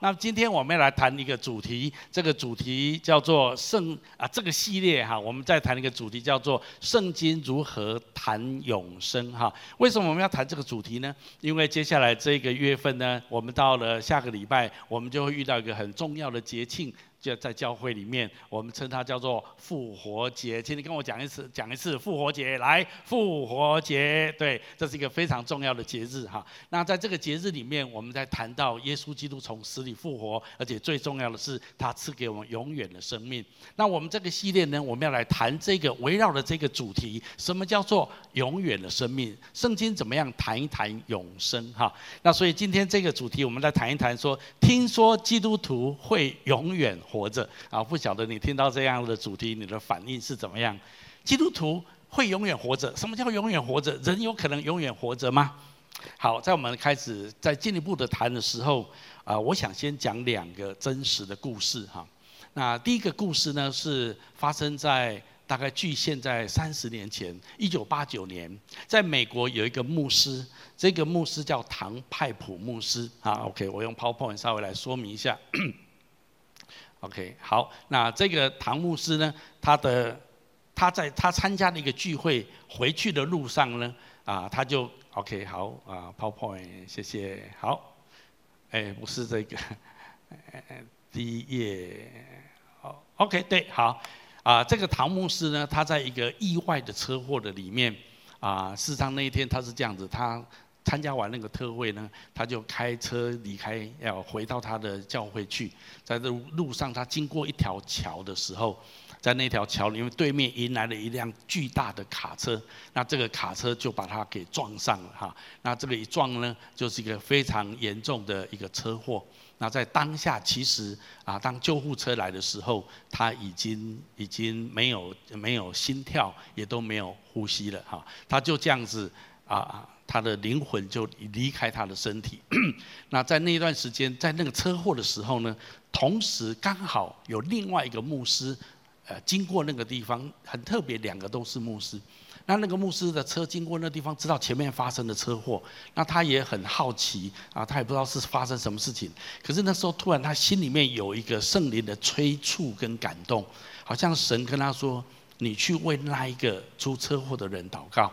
那今天我们要来谈一个主题，这个主题叫做圣啊，这个系列哈，我们再谈一个主题叫做圣经如何谈永生哈。为什么我们要谈这个主题呢？因为接下来这个月份呢，我们到了下个礼拜，我们就会遇到一个很重要的节庆。就在教会里面，我们称它叫做复活节。请你跟我讲一次，讲一次复活节。来，复活节，对，这是一个非常重要的节日哈。那在这个节日里面，我们在谈到耶稣基督从死里复活，而且最重要的是，他赐给我们永远的生命。那我们这个系列呢，我们要来谈这个围绕的这个主题，什么叫做永远的生命？圣经怎么样谈一谈永生哈？那所以今天这个主题，我们来谈一谈说，听说基督徒会永远活。着啊！不晓得你听到这样的主题，你的反应是怎么样？基督徒会永远活着？什么叫永远活着？人有可能永远活着吗？好，在我们开始再进一步的谈的时候，啊，我想先讲两个真实的故事哈。那第一个故事呢，是发生在大概距现在三十年前，一九八九年，在美国有一个牧师，这个牧师叫唐派普牧师啊。OK，我用 PowerPoint 稍微来说明一下。OK，好，那这个唐牧师呢，他的他在他参加的一个聚会回去的路上呢，啊，他就 OK，好啊，PowerPoint，谢谢，好，哎，不是这个，第一页，好，OK，对，好，啊，这个唐牧师呢，他在一个意外的车祸的里面，啊，事实上那一天他是这样子，他。参加完那个特会呢，他就开车离开，要回到他的教会去。在这路上，他经过一条桥的时候，在那条桥里面对面迎来了一辆巨大的卡车，那这个卡车就把他给撞上了哈。那这个一撞呢，就是一个非常严重的一个车祸。那在当下，其实啊，当救护车来的时候，他已经已经没有没有心跳，也都没有呼吸了哈。他就这样子啊。他的灵魂就离开他的身体。那在那段时间，在那个车祸的时候呢，同时刚好有另外一个牧师，呃，经过那个地方，很特别，两个都是牧师。那那个牧师的车经过那地方，知道前面发生的车祸，那他也很好奇啊，他也不知道是发生什么事情。可是那时候突然他心里面有一个圣灵的催促跟感动，好像神跟他说：“你去为那一个出车祸的人祷告。”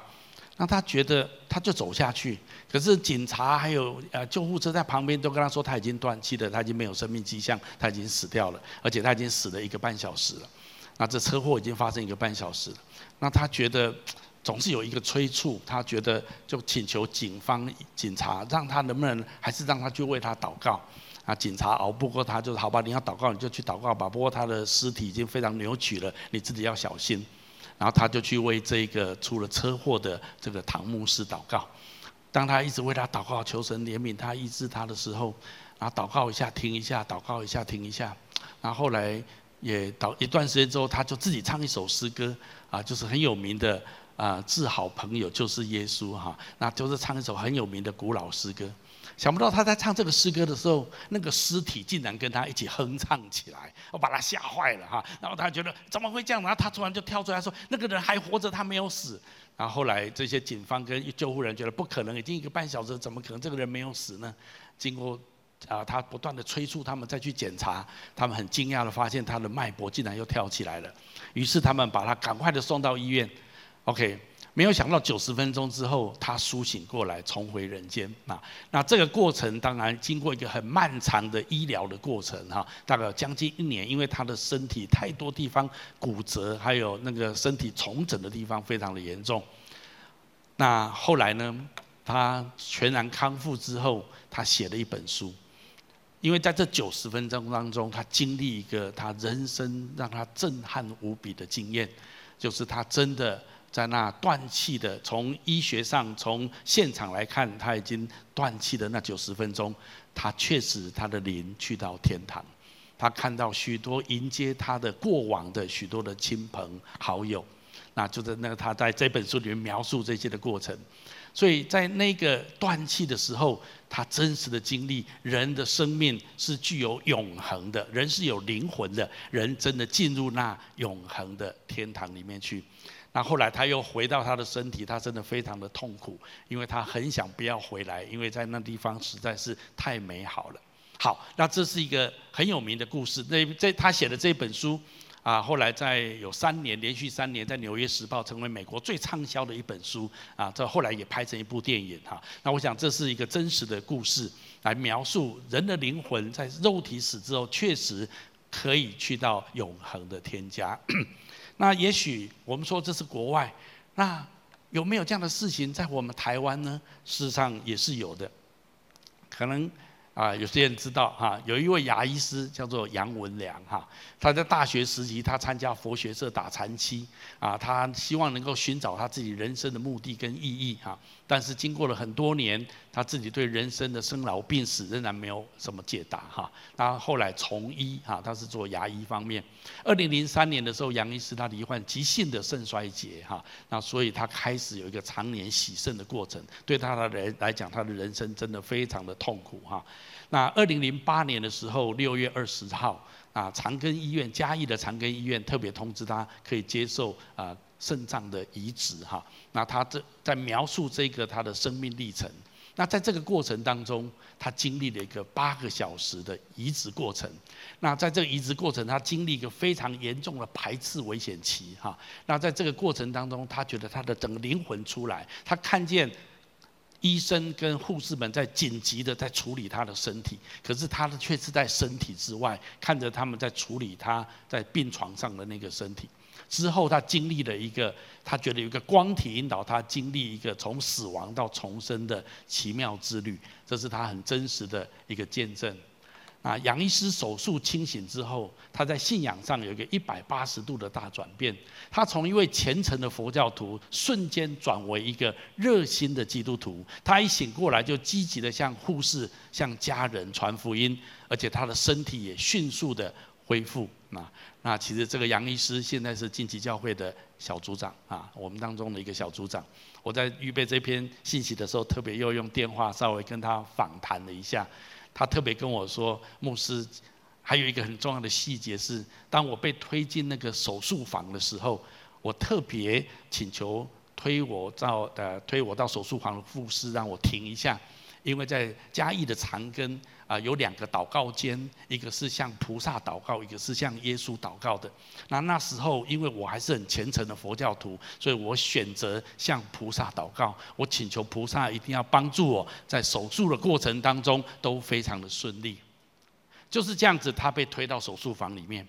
那他觉得他就走下去，可是警察还有呃救护车在旁边都跟他说他已经断气了，他已经没有生命迹象，他已经死掉了，而且他已经死了一个半小时了。那这车祸已经发生一个半小时了，那他觉得总是有一个催促，他觉得就请求警方警察让他能不能还是让他去为他祷告。啊，警察熬不过他，就是好吧，你要祷告你就去祷告吧。不过他的尸体已经非常扭曲了，你自己要小心。然后他就去为这个出了车祸的这个唐牧师祷告。当他一直为他祷告，求神怜悯他、医治他的时候，然后祷告一下停一下，祷告一下停一下。然后后来也祷一段时间之后，他就自己唱一首诗歌啊，就是很有名的啊，治好朋友就是耶稣哈，那就是唱一首很有名的古老诗歌。想不到他在唱这个诗歌的时候，那个尸体竟然跟他一起哼唱起来，我把他吓坏了哈。然后他觉得怎么会这样？然后他突然就跳出来说：“那个人还活着，他没有死。”然后后来这些警方跟救护人觉得不可能，已经一个半小时，怎么可能这个人没有死呢？经过啊，他不断的催促他们再去检查，他们很惊讶的发现他的脉搏竟然又跳起来了。于是他们把他赶快的送到医院。OK。没有想到九十分钟之后，他苏醒过来，重回人间。那那这个过程当然经过一个很漫长的医疗的过程哈，大概将近一年，因为他的身体太多地方骨折，还有那个身体重整的地方非常的严重。那后来呢，他全然康复之后，他写了一本书，因为在这九十分钟当中，他经历一个他人生让他震撼无比的经验，就是他真的。在那断气的，从医学上，从现场来看，他已经断气的那九十分钟，他确实他的灵去到天堂，他看到许多迎接他的过往的许多的亲朋好友，那就是那个他在这本书里面描述这些的过程，所以在那个断气的时候，他真实的经历，人的生命是具有永恒的，人是有灵魂的，人真的进入那永恒的天堂里面去。那后来他又回到他的身体，他真的非常的痛苦，因为他很想不要回来，因为在那地方实在是太美好了。好，那这是一个很有名的故事。那这他写的这本书。啊，后来在有三年，连续三年在《纽约时报》成为美国最畅销的一本书啊，这后来也拍成一部电影哈。那我想这是一个真实的故事，来描述人的灵魂在肉体死之后，确实可以去到永恒的天家。那也许我们说这是国外，那有没有这样的事情在我们台湾呢？事实上也是有的，可能。啊，有些人知道哈，有一位牙医师叫做杨文良哈，他在大学时期，他参加佛学社打禅期啊，他希望能够寻找他自己人生的目的跟意义哈。但是经过了很多年，他自己对人生的生老病死仍然没有什么解答哈。那后来从医哈，他是做牙医方面。二零零三年的时候，杨医师他罹患急性的肾衰竭哈，那所以他开始有一个常年洗肾的过程。对他的人来讲，他的人生真的非常的痛苦哈。那二零零八年的时候，六月二十号啊，长庚医院嘉义的长庚医院特别通知他可以接受啊。肾脏的移植哈，那他这在描述这个他的生命历程。那在这个过程当中，他经历了一个八个小时的移植过程。那在这个移植过程，他经历一个非常严重的排斥危险期哈。那在这个过程当中，他觉得他的整个灵魂出来，他看见医生跟护士们在紧急的在处理他的身体，可是他的却是在身体之外，看着他们在处理他在病床上的那个身体。之后，他经历了一个，他觉得有一个光体引导他经历一个从死亡到重生的奇妙之旅，这是他很真实的一个见证。啊，杨医师手术清醒之后，他在信仰上有一个一百八十度的大转变。他从一位虔诚的佛教徒，瞬间转为一个热心的基督徒。他一醒过来，就积极的向护士、向家人传福音，而且他的身体也迅速的恢复。那那其实这个杨医师现在是近期教会的小组长啊，我们当中的一个小组长。我在预备这篇信息的时候，特别又用电话稍微跟他访谈了一下。他特别跟我说，牧师还有一个很重要的细节是，当我被推进那个手术房的时候，我特别请求推我到呃推我到手术房的护士让我停一下。因为在嘉义的长庚啊，有两个祷告间，一个是向菩萨祷告，一个是向耶稣祷告的。那那时候，因为我还是很虔诚的佛教徒，所以我选择向菩萨祷告。我请求菩萨一定要帮助我在手术的过程当中都非常的顺利。就是这样子，他被推到手术房里面，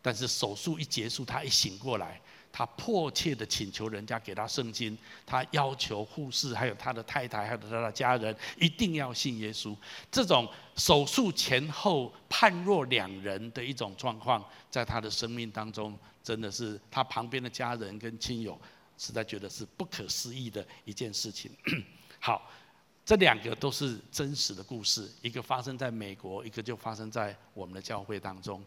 但是手术一结束，他一醒过来。他迫切的请求人家给他圣经，他要求护士还有他的太太还有他的家人一定要信耶稣。这种手术前后判若两人的一种状况，在他的生命当中，真的是他旁边的家人跟亲友实在觉得是不可思议的一件事情。好，这两个都是真实的故事，一个发生在美国，一个就发生在我们的教会当中。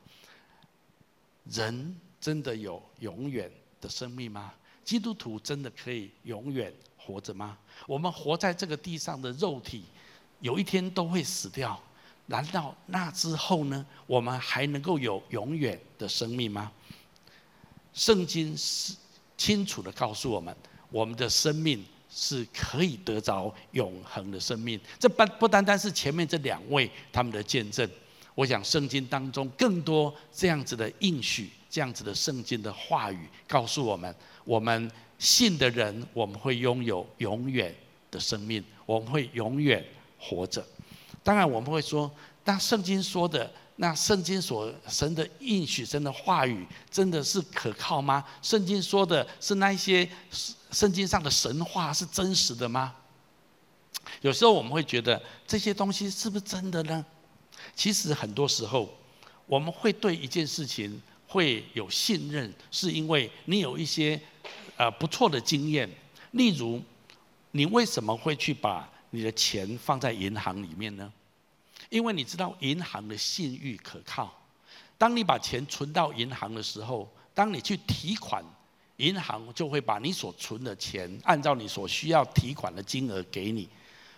人真的有永远的生命吗？基督徒真的可以永远活着吗？我们活在这个地上的肉体，有一天都会死掉。难道那之后呢？我们还能够有永远的生命吗？圣经是清楚地告诉我们，我们的生命是可以得着永恒的生命。这不不单单是前面这两位他们的见证，我想圣经当中更多这样子的应许。这样子的圣经的话语告诉我们：我们信的人，我们会拥有永远的生命，我们会永远活着。当然，我们会说，那圣经说的，那圣经所神的应许、神的话语，真的是可靠吗？圣经说的是那些圣经上的神话是真实的吗？有时候我们会觉得这些东西是不是真的呢？其实很多时候，我们会对一件事情。会有信任，是因为你有一些呃不错的经验。例如，你为什么会去把你的钱放在银行里面呢？因为你知道银行的信誉可靠。当你把钱存到银行的时候，当你去提款，银行就会把你所存的钱按照你所需要提款的金额给你，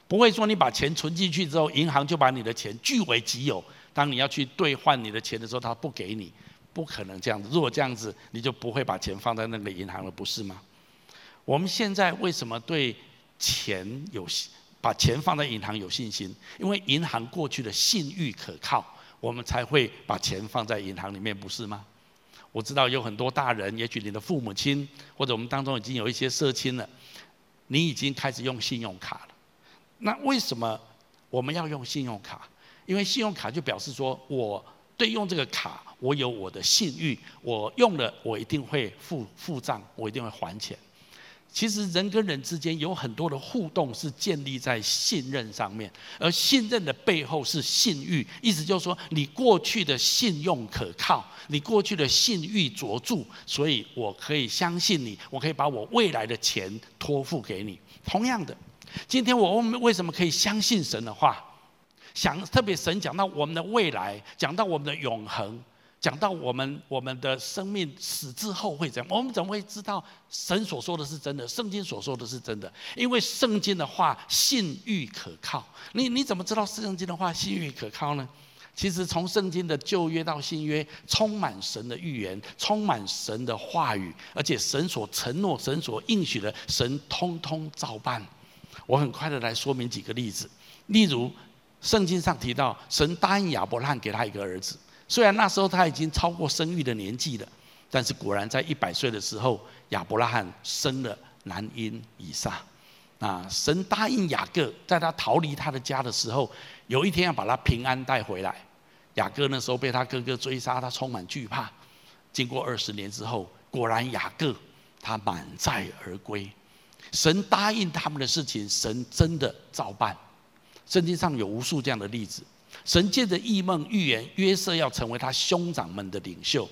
不会说你把钱存进去之后，银行就把你的钱据为己有。当你要去兑换你的钱的时候，他不给你。不可能这样子。如果这样子，你就不会把钱放在那个银行了，不是吗？我们现在为什么对钱有把钱放在银行有信心，因为银行过去的信誉可靠，我们才会把钱放在银行里面，不是吗？我知道有很多大人，也许你的父母亲或者我们当中已经有一些社亲了，你已经开始用信用卡了。那为什么我们要用信用卡？因为信用卡就表示说我对用这个卡，我有我的信誉，我用了我一定会付付账，我一定会还钱。其实人跟人之间有很多的互动是建立在信任上面，而信任的背后是信誉，意思就是说你过去的信用可靠，你过去的信誉卓著，所以我可以相信你，我可以把我未来的钱托付给你。同样的，今天我们为什么可以相信神的话？想特别神讲到我们的未来，讲到我们的永恒。讲到我们我们的生命死之后会怎样？我们怎么会知道神所说的是真的？圣经所说的是真的？因为圣经的话信誉可靠。你你怎么知道圣经的话信誉可靠呢？其实从圣经的旧约到新约，充满神的预言，充满神的话语，而且神所承诺、神所应许的，神通通照办。我很快的来说明几个例子。例如，圣经上提到，神答应亚伯拉罕给他一个儿子。虽然那时候他已经超过生育的年纪了，但是果然在一百岁的时候，亚伯拉罕生了男婴以撒。啊，神答应雅各，在他逃离他的家的时候，有一天要把他平安带回来。雅各那时候被他哥哥追杀，他充满惧怕。经过二十年之后，果然雅各他满载而归。神答应他们的事情，神真的照办。圣经上有无数这样的例子。神借着异梦预言，约瑟要成为他兄长们的领袖。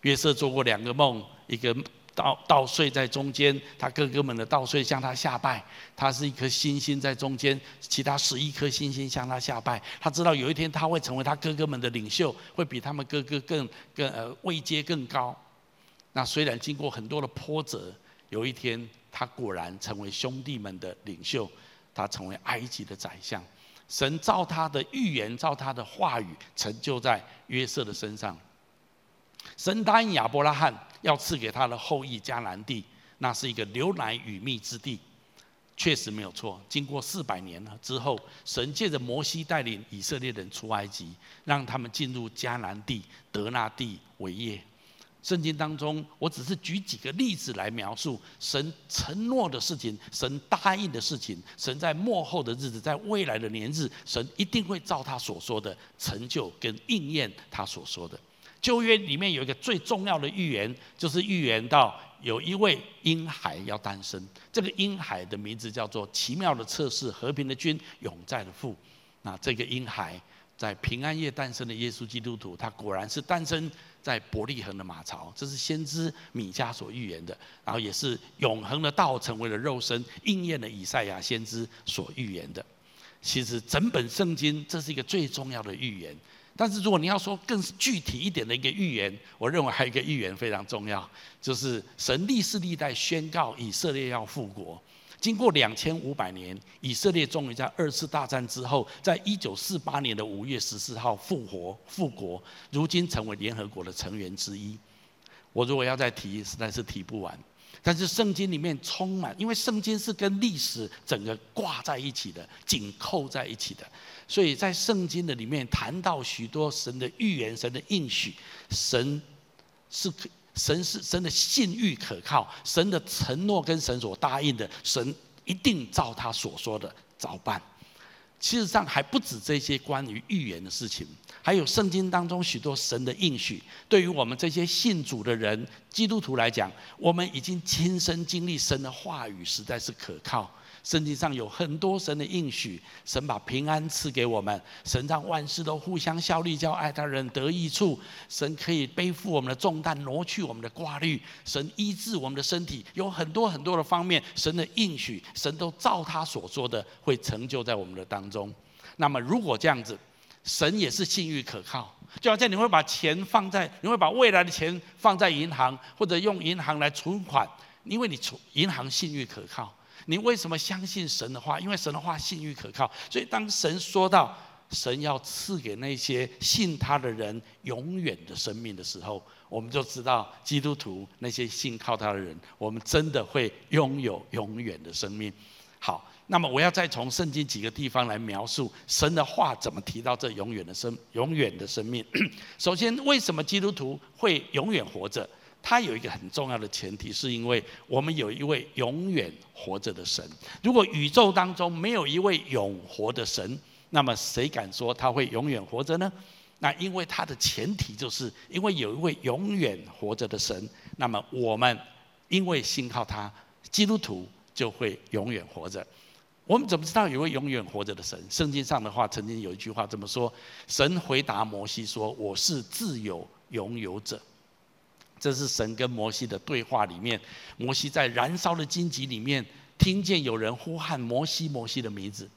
约瑟做过两个梦，一个稻稻穗在中间，他哥哥们的稻穗向他下拜，他是一颗星星在中间，其他十一颗星星向他下拜。他知道有一天他会成为他哥哥们的领袖，会比他们哥哥更更呃位阶更高。那虽然经过很多的波折，有一天他果然成为兄弟们的领袖，他成为埃及的宰相。神照他的预言，照他的话语，成就在约瑟的身上。神答应亚伯拉罕要赐给他的后裔迦南地，那是一个流奶与蜜之地，确实没有错。经过四百年了之后，神借着摩西带领以色列人出埃及，让他们进入迦南地，得那地为业。圣经当中，我只是举几个例子来描述神承诺的事情，神答应的事情，神在末后的日子，在未来的年日，神一定会照他所说的成就跟应验他所说的。旧约里面有一个最重要的预言，就是预言到有一位婴孩要诞生，这个婴孩的名字叫做奇妙的测试、和平的君、永在的父。那这个婴孩在平安夜诞生的耶稣基督徒，他果然是诞生。在伯利恒的马槽，这是先知米迦所预言的，然后也是永恒的道成为了肉身，应验了以赛亚先知所预言的。其实整本圣经这是一个最重要的预言，但是如果你要说更具体一点的一个预言，我认为还有一个预言非常重要，就是神历世历代宣告以色列要复国。经过两千五百年，以色列终于在二次大战之后，在一九四八年的五月十四号复活复国，如今成为联合国的成员之一。我如果要再提，实在是提不完。但是圣经里面充满，因为圣经是跟历史整个挂在一起的，紧扣在一起的，所以在圣经的里面谈到许多神的预言、神的应许，神是。神是神的信誉可靠，神的承诺跟神所答应的，神一定照他所说的照办。事实上还不止这些关于预言的事情，还有圣经当中许多神的应许。对于我们这些信主的人，基督徒来讲，我们已经亲身经历神的话语，实在是可靠。圣经上有很多神的应许，神把平安赐给我们，神让万事都互相效力，叫爱他人得益处。神可以背负我们的重担，挪去我们的挂虑。神医治我们的身体，有很多很多的方面，神的应许，神都照他所说的会成就在我们的当中。那么如果这样子，神也是信誉可靠，就好像你会把钱放在，你会把未来的钱放在银行，或者用银行来存款，因为你存银行信誉可靠。你为什么相信神的话？因为神的话信誉可靠，所以当神说到神要赐给那些信他的人永远的生命的时候，我们就知道基督徒那些信靠他的人，我们真的会拥有永远的生命。好，那么我要再从圣经几个地方来描述神的话怎么提到这永远的生永远的生命。首先，为什么基督徒会永远活着？它有一个很重要的前提，是因为我们有一位永远活着的神。如果宇宙当中没有一位永活的神，那么谁敢说他会永远活着呢？那因为它的前提就是因为有一位永远活着的神，那么我们因为信靠他，基督徒就会永远活着。我们怎么知道有位永远活着的神？圣经上的话曾经有一句话这么说：神回答摩西说：“我是自有永有者。”这是神跟摩西的对话里面，摩西在燃烧的荆棘里面听见有人呼喊摩西摩西的名字，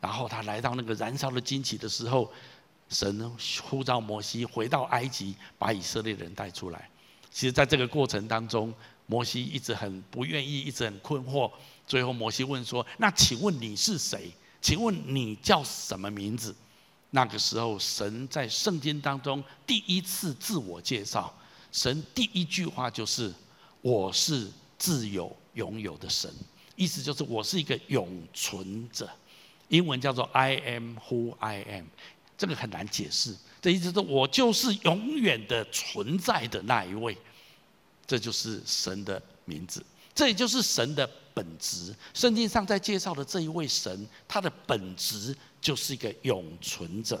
然后他来到那个燃烧的荆棘的时候，神呼召摩西回到埃及，把以色列人带出来。其实，在这个过程当中，摩西一直很不愿意，一直很困惑。最后，摩西问说：“那请问你是谁？请问你叫什么名字？”那个时候，神在圣经当中第一次自我介绍，神第一句话就是：“我是自有永有的神。”意思就是我是一个永存者。英文叫做 “I am who I am”，这个很难解释。这意思是我就是永远的存在的那一位。这就是神的名字，这也就是神的。本质，圣经上在介绍的这一位神，他的本质就是一个永存者。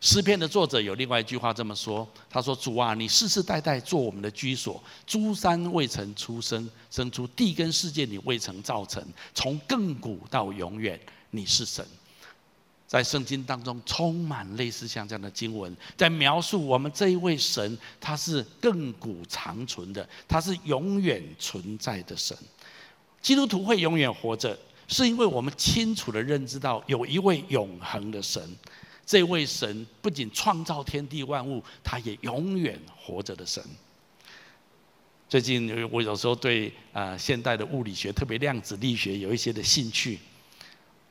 诗篇的作者有另外一句话这么说：“他说，主啊，你世世代代做我们的居所，诸山未曾出生，生出地跟世界，你未曾造成，从亘古到永远，你是神。”在圣经当中充满类似像这样的经文，在描述我们这一位神，他是亘古长存的，他是永远存在的神。基督徒会永远活着，是因为我们清楚地认知到有一位永恒的神。这位神不仅创造天地万物，他也永远活着的神。最近我有时候对啊现代的物理学，特别量子力学有一些的兴趣。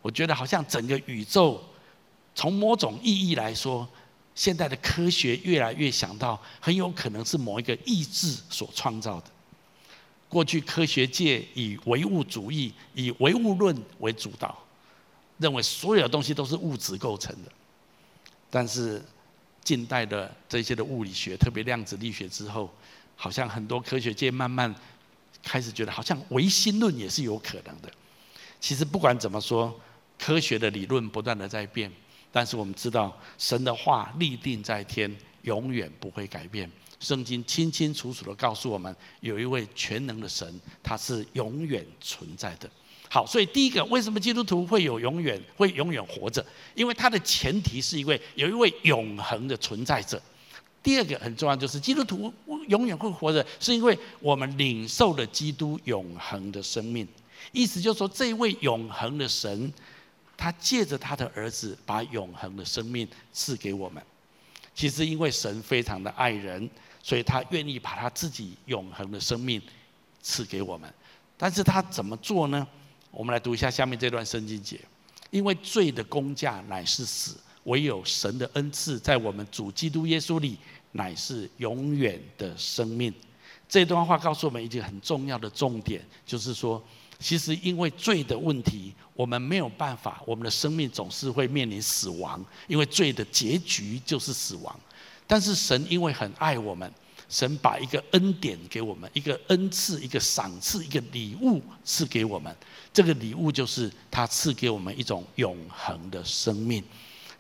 我觉得好像整个宇宙，从某种意义来说，现代的科学越来越想到，很有可能是某一个意志所创造的。过去科学界以唯物主义、以唯物论为主导，认为所有东西都是物质构成的。但是近代的这些的物理学，特别量子力学之后，好像很多科学界慢慢开始觉得，好像唯心论也是有可能的。其实不管怎么说，科学的理论不断的在变，但是我们知道神的话立定在天，永远不会改变。圣经清清楚楚的告诉我们，有一位全能的神，他是永远存在的。好，所以第一个，为什么基督徒会有永远会永远活着？因为他的前提是一位有一位永恒的存在者。第二个很重要，就是基督徒永远会活着，是因为我们领受了基督永恒的生命。意思就是说，这一位永恒的神，他借着他的儿子，把永恒的生命赐给我们。其实，因为神非常的爱人。所以他愿意把他自己永恒的生命赐给我们，但是他怎么做呢？我们来读一下下面这段圣经节：因为罪的工价乃是死，唯有神的恩赐在我们主基督耶稣里乃是永远的生命。这段话告诉我们一个很重要的重点，就是说，其实因为罪的问题，我们没有办法，我们的生命总是会面临死亡，因为罪的结局就是死亡。但是神因为很爱我们，神把一个恩典给我们，一个恩赐，一个赏赐，一个礼物赐给我们。这个礼物就是他赐给我们一种永恒的生命。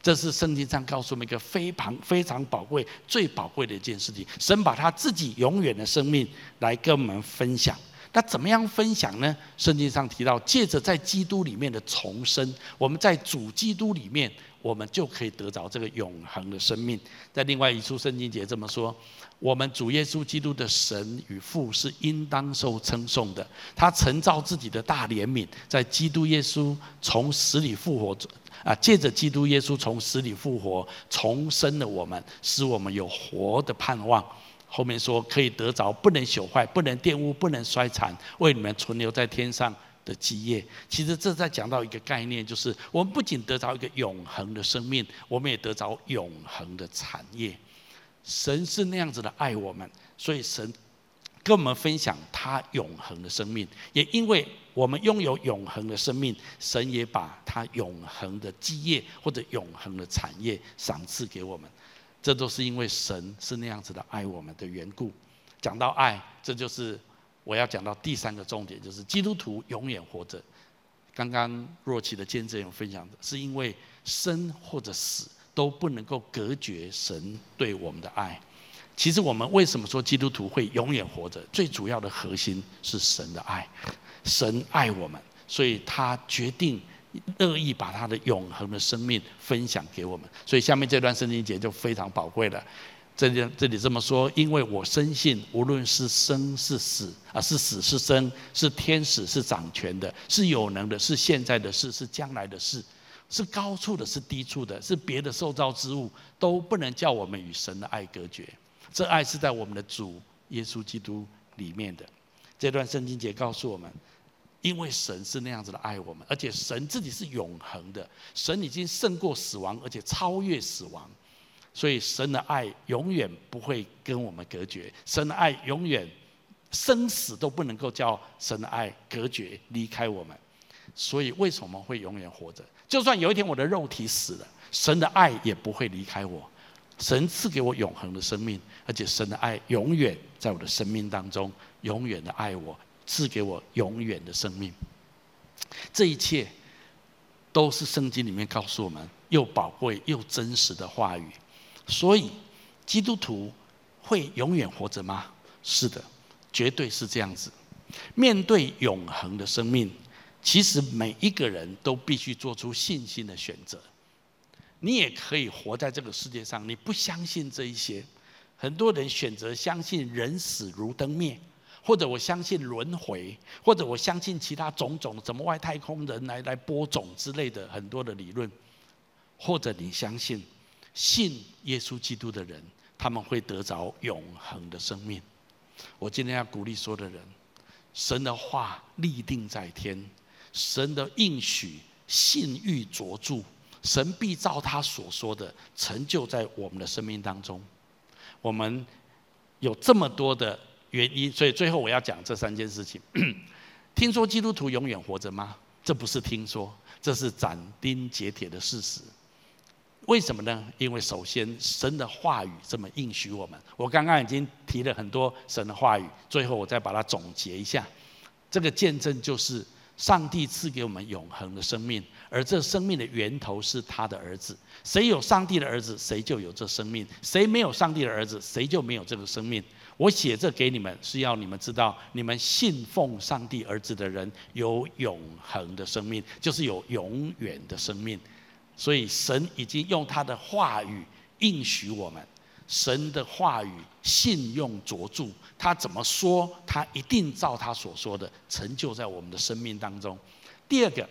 这是圣经上告诉我们一个非常非常宝贵、最宝贵的一件事情。神把他自己永远的生命来跟我们分享。那怎么样分享呢？圣经上提到，借着在基督里面的重生，我们在主基督里面。我们就可以得着这个永恒的生命。在另外一处圣经节这么说：我们主耶稣基督的神与父是应当受称颂的。他曾造自己的大怜悯，在基督耶稣从死里复活，啊，借着基督耶稣从死里复活，重生了我们，使我们有活的盼望。后面说可以得着不能朽坏、不能玷污、不能衰残，为你们存留在天上的基业，其实这在讲到一个概念，就是我们不仅得着一个永恒的生命，我们也得着永恒的产业。神是那样子的爱我们，所以神跟我们分享他永恒的生命。也因为我们拥有永恒的生命，神也把他永恒的基业或者永恒的产业赏赐给我们。这都是因为神是那样子的爱我们的缘故。讲到爱，这就是我要讲到第三个重点，就是基督徒永远活着。刚刚若琪的见证有分享的，是因为生或者死都不能够隔绝神对我们的爱。其实我们为什么说基督徒会永远活着？最主要的核心是神的爱，神爱我们，所以他决定乐意把他的永恒的生命分享给我们。所以下面这段圣经节就非常宝贵了。这里这里这么说，因为我深信，无论是生是死啊，是死是生，是天使是掌权的，是有能的，是现在的事，是将来的事，是高处的，是低处的，是别的受造之物，都不能叫我们与神的爱隔绝。这爱是在我们的主耶稣基督里面的。这段圣经节告诉我们，因为神是那样子的爱我们，而且神自己是永恒的，神已经胜过死亡，而且超越死亡。所以神的爱永远不会跟我们隔绝，神的爱永远生死都不能够叫神的爱隔绝离开我们。所以为什么会永远活着？就算有一天我的肉体死了，神的爱也不会离开我。神赐给我永恒的生命，而且神的爱永远在我的生命当中，永远的爱我，赐给我永远的生命。这一切都是圣经里面告诉我们又宝贵又真实的话语。所以，基督徒会永远活着吗？是的，绝对是这样子。面对永恒的生命，其实每一个人都必须做出信心的选择。你也可以活在这个世界上，你不相信这一些。很多人选择相信人死如灯灭，或者我相信轮回，或者我相信其他种种什么外太空人来来播种之类的很多的理论，或者你相信。信耶稣基督的人，他们会得着永恒的生命。我今天要鼓励所有的人，神的话立定在天，神的应许信誉卓著，神必照他所说的成就在我们的生命当中。我们有这么多的原因，所以最后我要讲这三件事情。听说基督徒永远活着吗？这不是听说，这是斩钉截铁的事实。为什么呢？因为首先，神的话语这么应许我们。我刚刚已经提了很多神的话语，最后我再把它总结一下。这个见证就是上帝赐给我们永恒的生命，而这生命的源头是他的儿子。谁有上帝的儿子，谁就有这生命；谁没有上帝的儿子，谁就没有这个生命。我写这给你们，是要你们知道，你们信奉上帝儿子的人有永恒的生命，就是有永远的生命。所以神已经用他的话语应许我们，神的话语信用卓著，他怎么说，他一定照他所说的成就在我们的生命当中。第二个。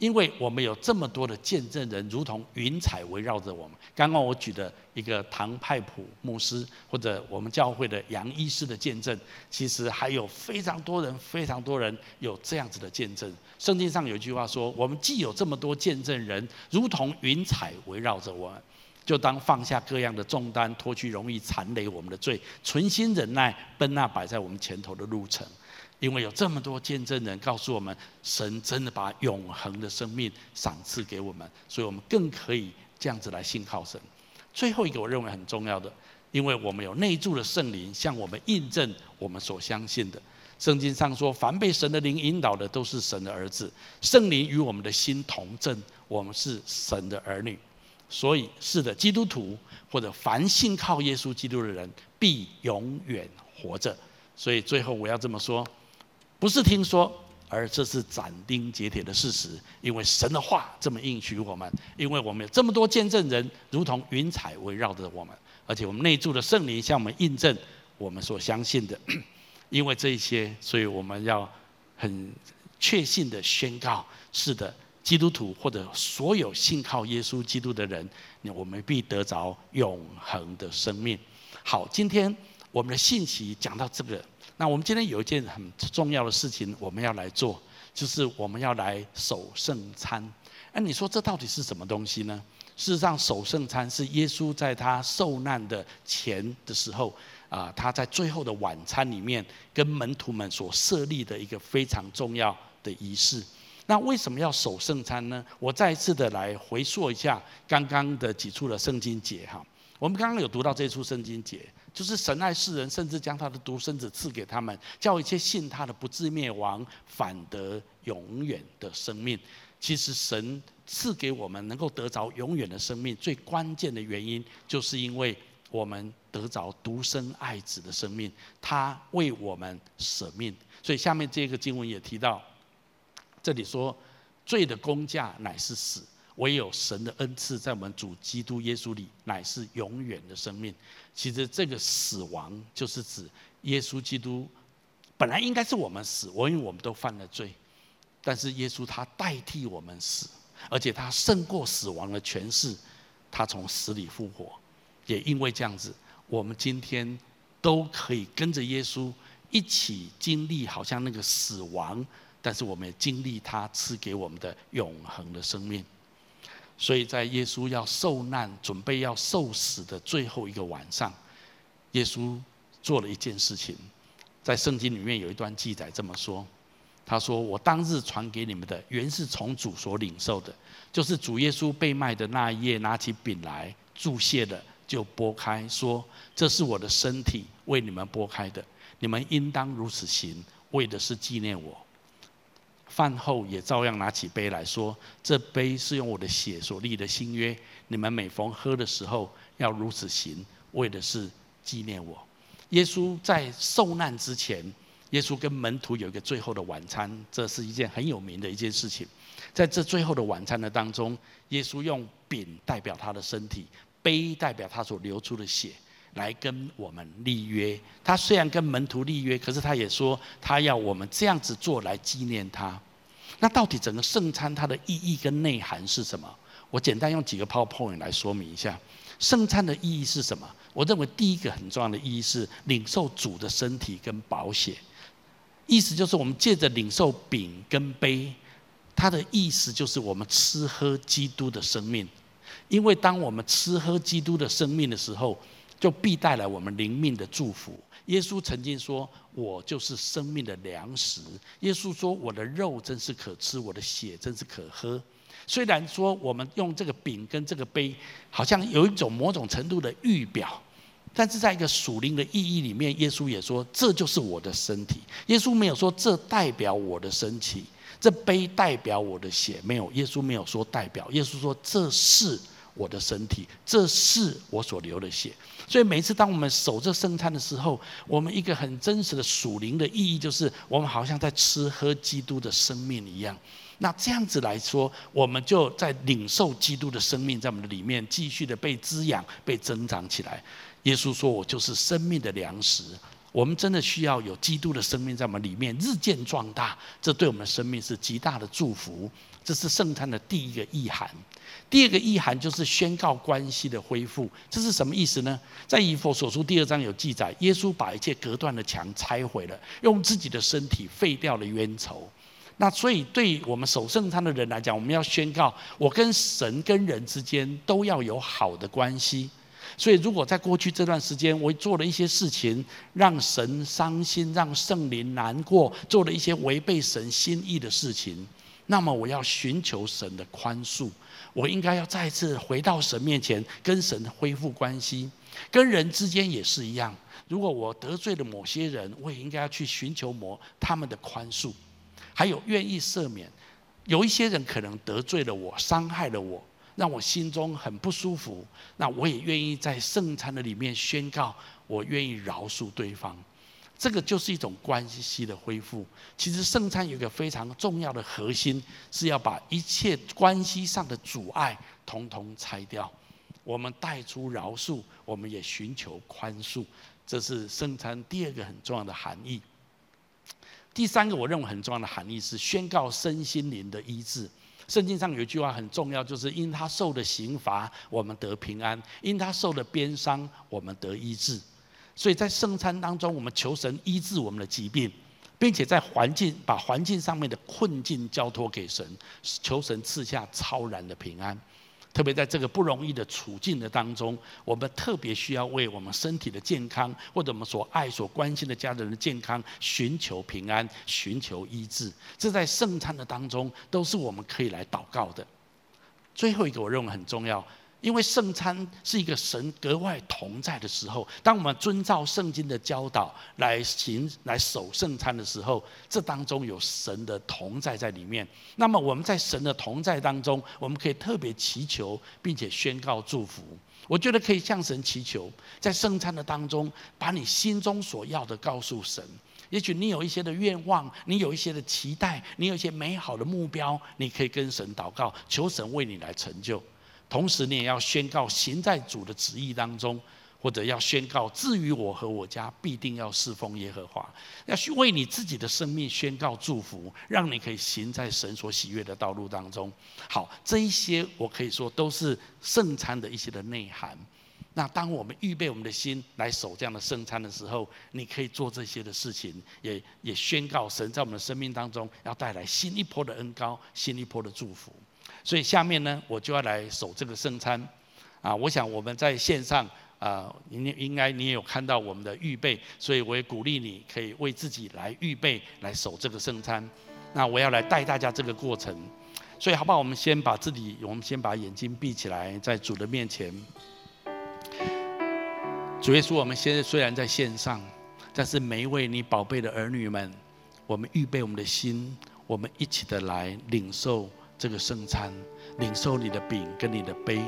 因为我们有这么多的见证人，如同云彩围绕着我们。刚刚我举的一个唐派普牧师，或者我们教会的杨医师的见证，其实还有非常多人，非常多人有这样子的见证。圣经上有一句话说：“我们既有这么多见证人，如同云彩围绕着我们，就当放下各样的重担，脱去容易残累我们的罪，存心忍耐，奔那摆在我们前头的路程。”因为有这么多见证人告诉我们，神真的把永恒的生命赏赐给我们，所以我们更可以这样子来信靠神。最后一个我认为很重要的，因为我们有内住的圣灵向我们印证我们所相信的。圣经上说，凡被神的灵引导的都是神的儿子，圣灵与我们的心同证，我们是神的儿女。所以是的，基督徒或者凡信靠耶稣基督的人，必永远活着。所以最后我要这么说。不是听说，而这是斩钉截铁的事实。因为神的话这么应许我们，因为我们有这么多见证人，如同云彩围绕着我们，而且我们内住的圣灵向我们印证我们所相信的。因为这一些，所以我们要很确信的宣告：是的，基督徒或者所有信靠耶稣基督的人，我们必得着永恒的生命。好，今天我们的信息讲到这个。那我们今天有一件很重要的事情，我们要来做，就是我们要来守圣餐。哎，你说这到底是什么东西呢？事实上，守圣餐是耶稣在他受难的前的时候，啊，他在最后的晚餐里面跟门徒们所设立的一个非常重要的仪式。那为什么要守圣餐呢？我再一次的来回溯一下刚刚的几处的圣经节哈。我们刚刚有读到这处圣经节，就是神爱世人，甚至将他的独生子赐给他们，叫一切信他的不至灭亡，反得永远的生命。其实神赐给我们能够得着永远的生命，最关键的原因，就是因为我们得着独生爱子的生命，他为我们舍命。所以下面这个经文也提到。这里说，罪的工价乃是死，唯有神的恩赐在我们主基督耶稣里乃是永远的生命。其实这个死亡就是指耶稣基督本来应该是我们死，我因为我们都犯了罪，但是耶稣他代替我们死，而且他胜过死亡的权势，他从死里复活。也因为这样子，我们今天都可以跟着耶稣一起经历，好像那个死亡。但是我们也经历他赐给我们的永恒的生命，所以在耶稣要受难、准备要受死的最后一个晚上，耶稣做了一件事情，在圣经里面有一段记载这么说：他说：“我当日传给你们的，原是从主所领受的，就是主耶稣被卖的那一夜，拿起饼来，祝谢了，就擘开，说：这是我的身体，为你们擘开的，你们应当如此行，为的是纪念我。”饭后也照样拿起杯来说：“这杯是用我的血所立的新约，你们每逢喝的时候要如此行，为的是纪念我。”耶稣在受难之前，耶稣跟门徒有一个最后的晚餐，这是一件很有名的一件事情。在这最后的晚餐的当中，耶稣用饼代表他的身体，杯代表他所流出的血，来跟我们立约。他虽然跟门徒立约，可是他也说他要我们这样子做来纪念他。那到底整个圣餐它的意义跟内涵是什么？我简单用几个 PowerPoint 来说明一下。圣餐的意义是什么？我认为第一个很重要的意义是领受主的身体跟宝血。意思就是我们借着领受饼跟杯，它的意思就是我们吃喝基督的生命。因为当我们吃喝基督的生命的时候，就必带来我们灵命的祝福。耶稣曾经说：“我就是生命的粮食。”耶稣说：“我的肉真是可吃，我的血真是可喝。”虽然说我们用这个饼跟这个杯，好像有一种某种程度的预表，但是在一个属灵的意义里面，耶稣也说：“这就是我的身体。”耶稣没有说这代表我的身体，这杯代表我的血，没有。耶稣没有说代表，耶稣说这是。我的身体，这是我所流的血。所以每次当我们守这圣餐的时候，我们一个很真实的属灵的意义，就是我们好像在吃喝基督的生命一样。那这样子来说，我们就在领受基督的生命，在我们的里面继续的被滋养、被增长起来。耶稣说：“我就是生命的粮食。”我们真的需要有基督的生命在我们里面日渐壮大，这对我们的生命是极大的祝福。这是圣餐的第一个意涵。第二个意涵就是宣告关系的恢复。这是什么意思呢？在以弗所书第二章有记载，耶稣把一切隔断的墙拆毁了，用自己的身体废掉了冤仇。那所以对我们守圣餐的人来讲，我们要宣告，我跟神跟人之间都要有好的关系。所以，如果在过去这段时间，我做了一些事情，让神伤心，让圣灵难过，做了一些违背神心意的事情，那么我要寻求神的宽恕。我应该要再次回到神面前，跟神恢复关系。跟人之间也是一样。如果我得罪了某些人，我也应该要去寻求某他们的宽恕，还有愿意赦免。有一些人可能得罪了我，伤害了我。让我心中很不舒服，那我也愿意在圣餐的里面宣告，我愿意饶恕对方。这个就是一种关系的恢复。其实圣餐有一个非常重要的核心，是要把一切关系上的阻碍统统拆掉。我们带出饶恕，我们也寻求宽恕。这是圣餐第二个很重要的含义。第三个我认为很重要的含义是宣告身心灵的医治。圣经上有一句话很重要，就是因他受的刑罚，我们得平安；因他受的鞭伤，我们得医治。所以在圣餐当中，我们求神医治我们的疾病，并且在环境把环境上面的困境交托给神，求神赐下超然的平安。特别在这个不容易的处境的当中，我们特别需要为我们身体的健康，或者我们所爱、所关心的家人的健康，寻求平安，寻求医治。这在圣餐的当中，都是我们可以来祷告的。最后一个，我认为很重要。因为圣餐是一个神格外同在的时候，当我们遵照圣经的教导来行、来守圣餐的时候，这当中有神的同在在里面。那么我们在神的同在当中，我们可以特别祈求，并且宣告祝福。我觉得可以向神祈求，在圣餐的当中，把你心中所要的告诉神。也许你有一些的愿望，你有一些的期待，你有一些美好的目标，你可以跟神祷告，求神为你来成就。同时，你也要宣告行在主的旨意当中，或者要宣告，至于我和我家，必定要侍奉耶和华。要去为你自己的生命宣告祝福，让你可以行在神所喜悦的道路当中。好，这一些我可以说都是圣餐的一些的内涵。那当我们预备我们的心来守这样的圣餐的时候，你可以做这些的事情，也也宣告神在我们的生命当中要带来新一波的恩膏，新一波的祝福。所以下面呢，我就要来守这个圣餐，啊，我想我们在线上啊，应应该你也有看到我们的预备，所以我也鼓励你可以为自己来预备来守这个圣餐。那我要来带大家这个过程，所以好不好？我们先把自己，我们先把眼睛闭起来，在主的面前。主耶稣，我们现在虽然在线上，但是每一位你宝贝的儿女们，我们预备我们的心，我们一起的来领受。这个圣餐，领受你的饼跟你的杯，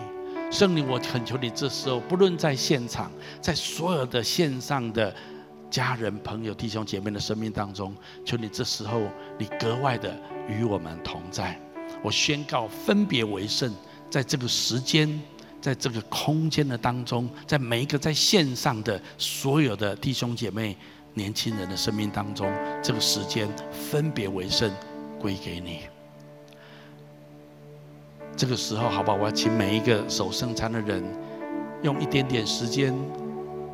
圣灵，我恳求你，这时候不论在现场，在所有的线上的家人、朋友、弟兄姐妹的生命当中，求你这时候你格外的与我们同在。我宣告分别为圣，在这个时间，在这个空间的当中，在每一个在线上的所有的弟兄姐妹、年轻人的生命当中，这个时间分别为圣，归给你。这个时候，好不好？我要请每一个守圣餐的人，用一点点时间，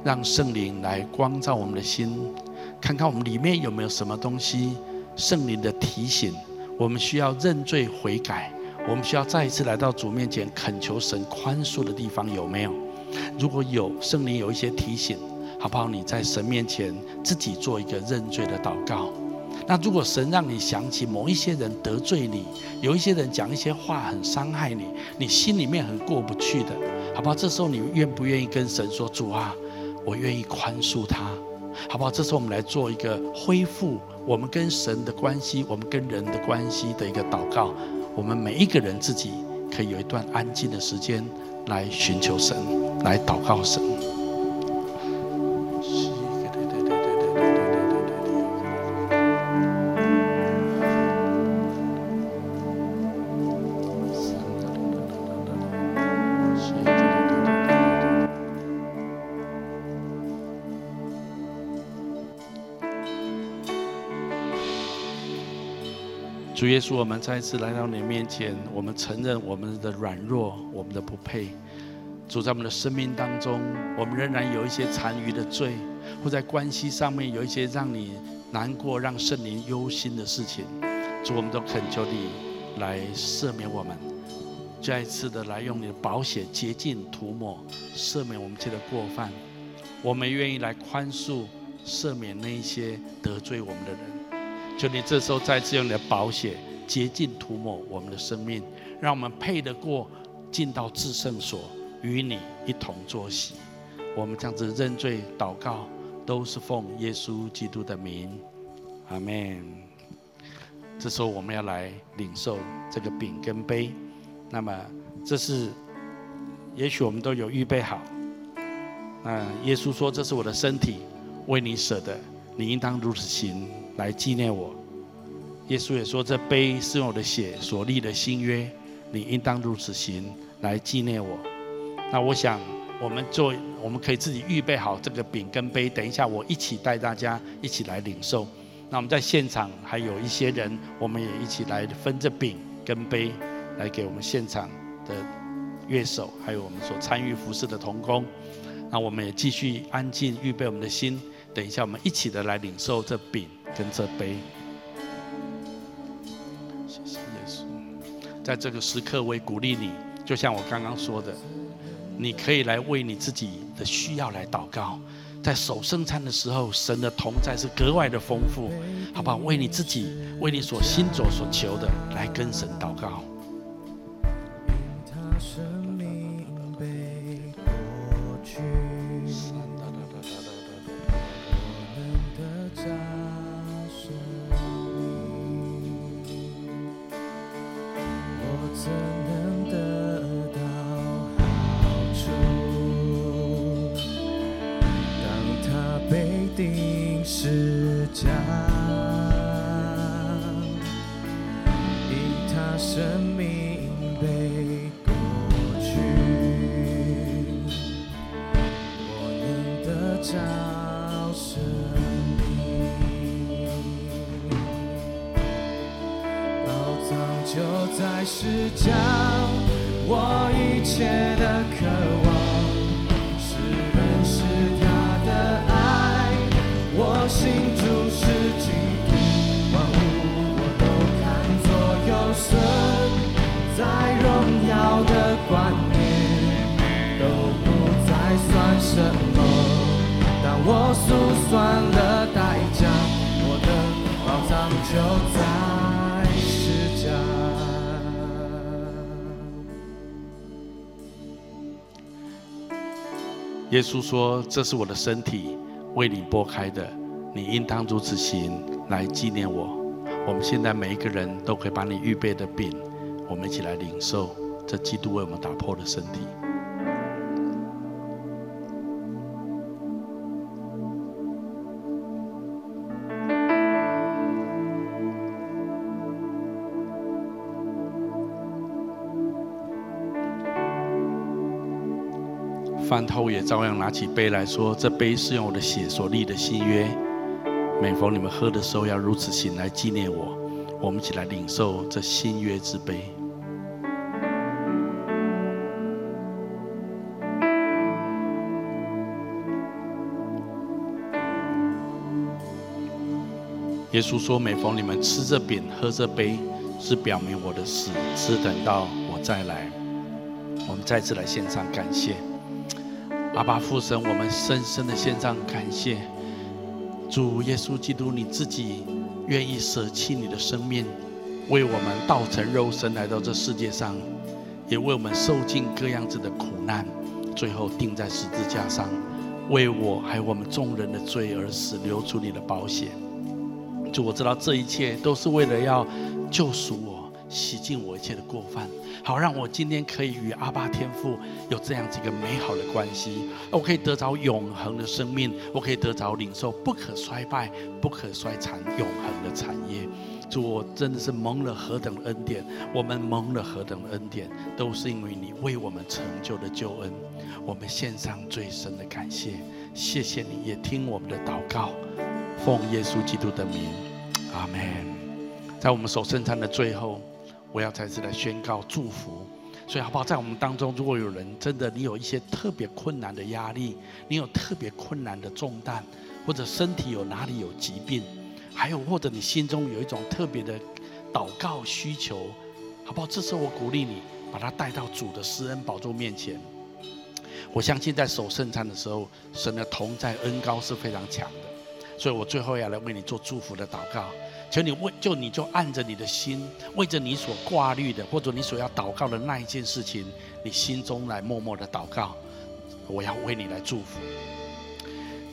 让圣灵来光照我们的心，看看我们里面有没有什么东西，圣灵的提醒，我们需要认罪悔改，我们需要再一次来到主面前恳求神宽恕的地方有没有？如果有，圣灵有一些提醒，好不好？你在神面前自己做一个认罪的祷告。那如果神让你想起某一些人得罪你，有一些人讲一些话很伤害你，你心里面很过不去的，好不好？这时候你愿不愿意跟神说：“主啊，我愿意宽恕他，好不好？”这时候我们来做一个恢复我们跟神的关系，我们跟人的关系的一个祷告。我们每一个人自己可以有一段安静的时间来寻求神，来祷告神。主耶稣，我们再一次来到你面前，我们承认我们的软弱，我们的不配。主，在我们的生命当中，我们仍然有一些残余的罪，或在关系上面有一些让你难过、让圣灵忧心的事情。主，我们都恳求你来赦免我们，再一次的来用你的宝血洁净涂抹，赦免我们这些过犯。我们愿意来宽恕、赦免那一些得罪我们的人。求你这时候再次用你的宝血洁净涂抹我们的生命，让我们配得过进到至圣所，与你一同坐席。我们这样子认罪祷告，都是奉耶稣基督的名，阿门。这时候我们要来领受这个饼跟杯，那么这是也许我们都有预备好。那耶稣说：“这是我的身体，为你舍的，你应当如此行。”来纪念我，耶稣也说：“这杯是用我的血所立的新约，你应当如此行，来纪念我。”那我想，我们做，我们可以自己预备好这个饼跟杯，等一下我一起带大家一起来领受。那我们在现场还有一些人，我们也一起来分这饼跟杯，来给我们现场的乐手，还有我们所参与服饰的同工。那我们也继续安静预备我们的心，等一下我们一起的来领受这饼。跟这杯，谢谢耶稣。在这个时刻，我也鼓励你，就像我刚刚说的，你可以来为你自己的需要来祷告。在守圣餐的时候，神的同在是格外的丰富，好不好？为你自己，为你所心所所求的，来跟神祷告。我数算的代价，我的宝藏就在耶稣说：“这是我的身体，为你擘开的，你应当如此行，来纪念我。”我们现在每一个人都可以把你预备的饼，我们一起来领受这基督为我们打破的身体。饭后也照样拿起杯来说：“这杯是用我的血所立的新约。每逢你们喝的时候，要如此行来纪念我。”我们一起来领受这新约之杯。耶稣说：“每逢你们吃这饼、喝这杯，是表明我的死，是等到我再来。”我们再次来献上感谢。阿爸父神，我们深深的献上感谢，主耶稣基督，你自己愿意舍弃你的生命，为我们道成肉身来到这世界上，也为我们受尽各样子的苦难，最后钉在十字架上，为我还有我们众人的罪而死，流出你的宝血。主，我知道这一切都是为了要救赎我，洗净我一切的过犯。好，让我今天可以与阿爸天父有这样子一个美好的关系，我可以得着永恒的生命，我可以得着领受不可衰败、不可衰残、永恒的产业。主，我真的是蒙了何等恩典，我们蒙了何等恩典，都是因为你为我们成就的救恩。我们献上最深的感谢，谢谢你也听我们的祷告，奉耶稣基督的名，阿门。在我们手圣餐的最后。我要再次来宣告祝福，所以好不好？在我们当中，如果有人真的你有一些特别困难的压力，你有特别困难的重担，或者身体有哪里有疾病，还有或者你心中有一种特别的祷告需求，好不好？这时候我鼓励你把它带到主的施恩宝座面前。我相信在守圣餐的时候，神的同在恩膏是非常强的，所以我最后要来为你做祝福的祷告。求你为就你就按着你的心，为着你所挂虑的，或者你所要祷告的那一件事情，你心中来默默的祷告。我要为你来祝福，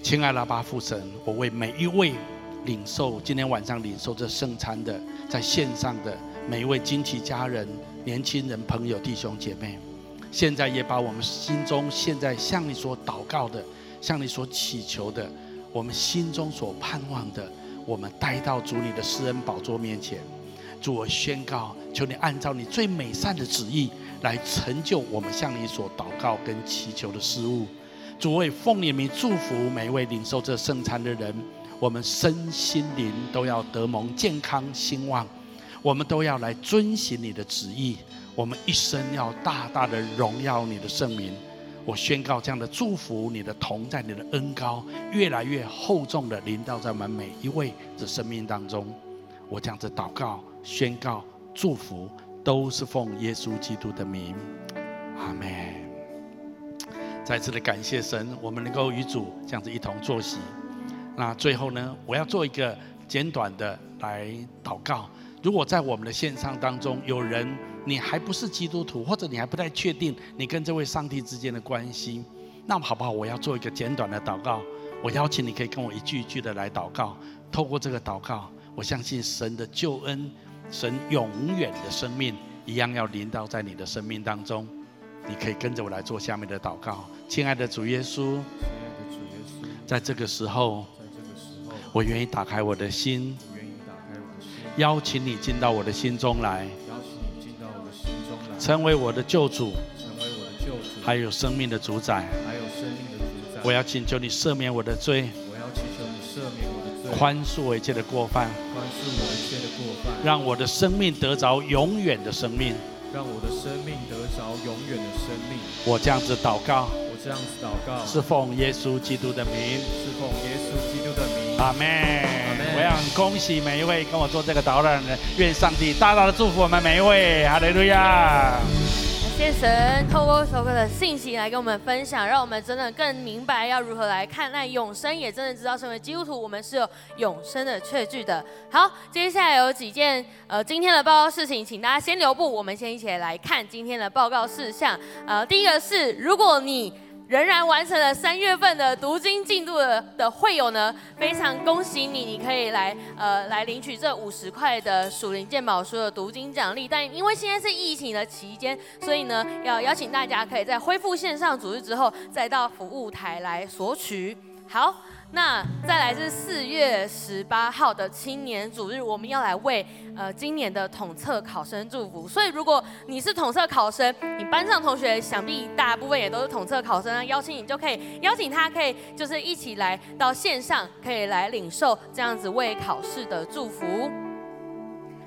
亲爱的阿爸父神，我为每一位领受今天晚上领受这圣餐的，在线上的每一位亲戚家人、年轻人、朋友、弟兄姐妹，现在也把我们心中现在向你所祷告的、向你所祈求的，我们心中所盼望的。我们带到主你的施恩宝座面前，主我宣告，求你按照你最美善的旨意来成就我们向你所祷告跟祈求的事物。主为奉你名祝福每一位领受这圣餐的人，我们身心灵都要得蒙健康兴旺，我们都要来遵行你的旨意，我们一生要大大的荣耀你的圣名。我宣告这样的祝福，你的同在，你的恩膏越来越厚重的临到在我们每一位的生命当中。我这样子祷告、宣告、祝福，都是奉耶稣基督的名，阿门。再次的感谢神，我们能够与主这样子一同坐席。那最后呢，我要做一个简短的来祷告。如果在我们的线上当中有人，你还不是基督徒，或者你还不太确定你跟这位上帝之间的关系，那么好不好？我要做一个简短的祷告。我邀请你可以跟我一句一句的来祷告。透过这个祷告，我相信神的救恩，神永远的生命一样要临到在你的生命当中。你可以跟着我来做下面的祷告。亲爱的主耶稣，在这个时候，我愿意打开我的心。邀请你进到我的心中来，成为我的救主，成为我的救主，还有生命的主宰，还有生命的主宰。我要请求你赦免我的罪，我要请求你赦免我的罪，宽恕我一切的过犯，宽恕我一切的过犯，让我的生命得着永远的生命，让我的生命得着永远的生命。我这样子祷告，我这样子祷告，是奉耶稣基督的名，是奉耶。阿门。我要恭喜每一位跟我做这个导览的，愿上帝大大的祝福我们每一位，哈利路亚！感谢神透过首歌的信息来跟我们分享，让我们真的更明白要如何来看待永生，也真的知道身为基督徒，我们是有永生的确据的。好，接下来有几件呃今天的报告事情，请大家先留步，我们先一起来看今天的报告事项。呃，第一个是如果你仍然完成了三月份的读经进度的的会友呢，非常恭喜你，你可以来呃来领取这五十块的属灵鉴宝书的读经奖励。但因为现在是疫情的期间，所以呢要邀请大家可以在恢复线上组织之后，再到服务台来索取。好。那再来是四月十八号的青年主日，我们要来为呃今年的统测考生祝福。所以如果你是统测考生，你班上同学想必大部分也都是统测考生，邀请你就可以邀请他，可以就是一起来到线上，可以来领受这样子为考试的祝福。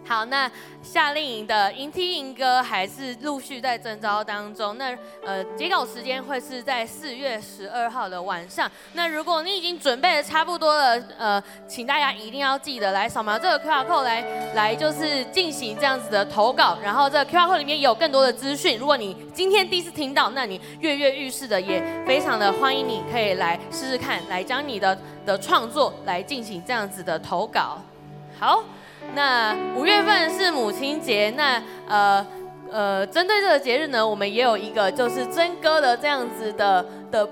好，那夏令营的迎梯营歌还是陆续在征招当中。那呃，截稿时间会是在四月十二号的晚上。那如果你已经准备的差不多了，呃，请大家一定要记得来扫描这个 QR code 来来就是进行这样子的投稿。然后这个 QR code 里面有更多的资讯。如果你今天第一次听到，那你跃跃欲试的也非常的欢迎你可以来试试看，来将你的的创作来进行这样子的投稿。好。那五月份是母亲节，那呃呃，针对这个节日呢，我们也有一个就是征歌的这样子的的。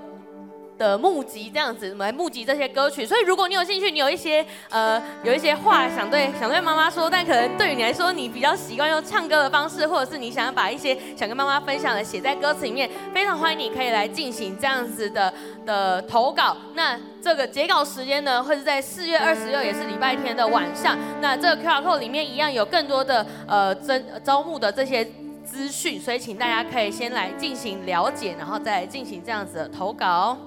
的募集这样子，我们来募集这些歌曲。所以如果你有兴趣，你有一些呃有一些话想对想对妈妈说，但可能对于你来说，你比较习惯用唱歌的方式，或者是你想要把一些想跟妈妈分享的写在歌词里面，非常欢迎你可以来进行这样子的的投稿。那这个截稿时间呢，会是在四月二十六，也是礼拜天的晚上。那这个 QR code 里面一样有更多的呃征招募的这些资讯，所以请大家可以先来进行了解，然后再进行这样子的投稿。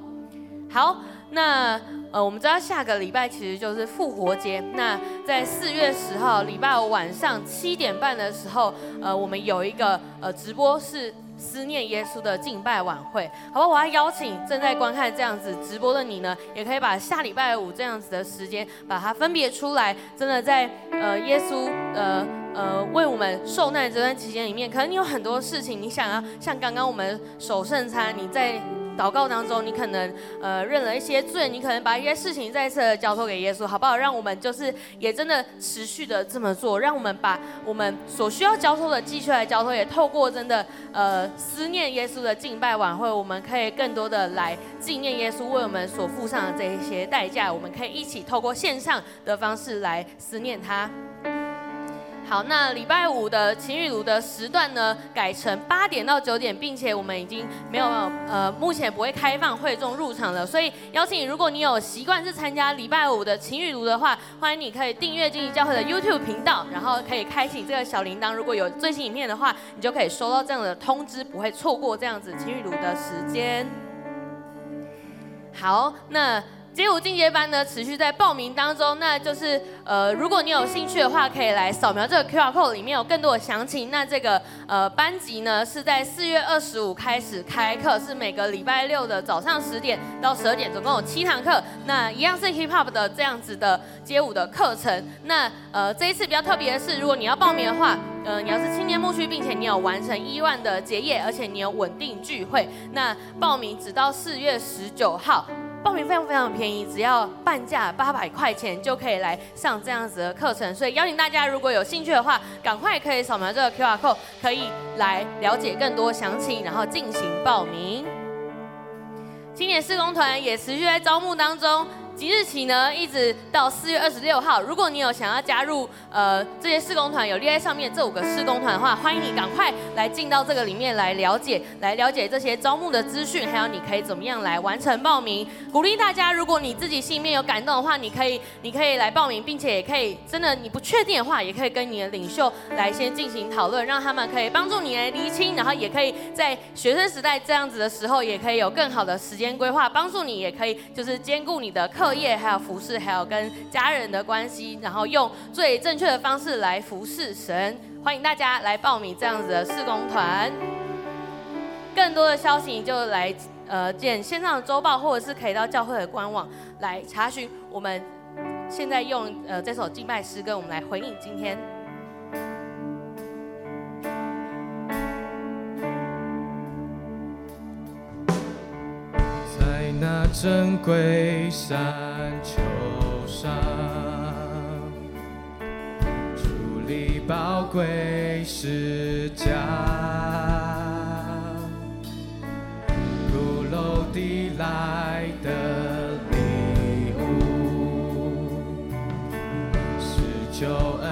好，那呃，我们知道下个礼拜其实就是复活节。那在四月十号礼拜五晚上七点半的时候，呃，我们有一个呃直播是思念耶稣的敬拜晚会。好吧，我要邀请正在观看这样子直播的你呢，也可以把下礼拜五这样子的时间把它分别出来。真的在呃耶稣呃呃为我们受难这段期间里面，可能你有很多事情你想要像刚刚我们守圣餐，你在。祷告当中，你可能呃认了一些罪，你可能把一些事情再次交托给耶稣，好不好？让我们就是也真的持续的这么做，让我们把我们所需要交托的继续来交托，也透过真的呃思念耶稣的敬拜晚会，我们可以更多的来纪念耶稣为我们所付上的这一些代价，我们可以一起透过线上的方式来思念他。好，那礼拜五的晴雨炉的时段呢，改成八点到九点，并且我们已经没有呃，目前不会开放会众入场了，所以邀请如果你有习惯是参加礼拜五的晴雨炉的话，欢迎你可以订阅荆棘教会的 YouTube 频道，然后可以开启这个小铃铛，如果有最新影片的话，你就可以收到这样的通知，不会错过这样子晴雨炉的时间。好，那。街舞进阶班呢，持续在报名当中。那就是呃，如果你有兴趣的话，可以来扫描这个 QR code，里面有更多的详情。那这个呃班级呢，是在四月二十五开始开课，是每个礼拜六的早上十点到十二点，总共有七堂课。那一样是 hip hop 的这样子的街舞的课程。那呃这一次比较特别的是，如果你要报名的话，呃你要是青年牧区，并且你有完成一万的结业，而且你有稳定聚会，那报名直到四月十九号。报名非常非常便宜，只要半价八百块钱就可以来上这样子的课程，所以邀请大家如果有兴趣的话，赶快可以扫描这个 QR code，可以来了解更多详情，然后进行报名。青年施工团也持续在招募当中。即日起呢，一直到四月二十六号，如果你有想要加入呃这些施工团，有列在上面这五个施工团的话，欢迎你赶快来进到这个里面来了解，来了解这些招募的资讯，还有你可以怎么样来完成报名。鼓励大家，如果你自己心里面有感动的话，你可以你可以来报名，并且也可以真的你不确定的话，也可以跟你的领袖来先进行讨论，让他们可以帮助你来厘清，然后也可以在学生时代这样子的时候，也可以有更好的时间规划，帮助你也可以就是兼顾你的课。作业还有服侍，还有跟家人的关系，然后用最正确的方式来服侍神。欢迎大家来报名这样子的事工团。更多的消息就来呃见线上的周报，或者是可以到教会的官网来查询。我们现在用呃这首敬拜诗歌，我们来回应今天。那珍贵山丘上，矗立宝贵十架，古楼递来的礼物，是救恩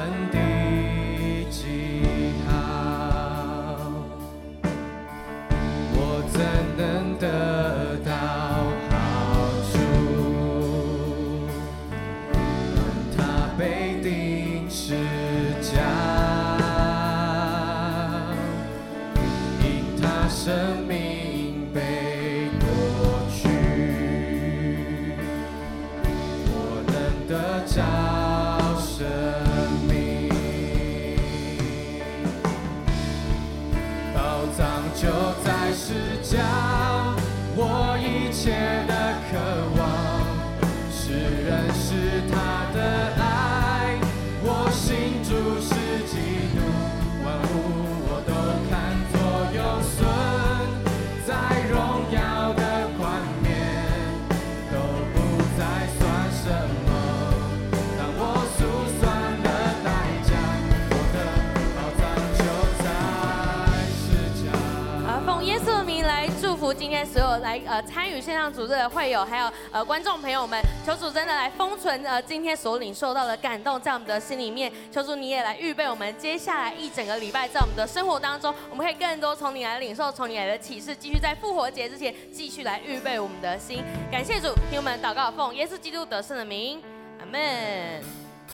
所有来呃参与线上组织的会友，还有呃观众朋友们，求主真的来封存呃今天所领受到的感动，在我们的心里面。求主你也来预备我们接下来一整个礼拜，在我们的生活当中，我们可以更多从你来领受，从你来的启示，继续在复活节之前继续来预备我们的心。感谢主，听我们祷告，奉耶稣基督得胜的名，阿门。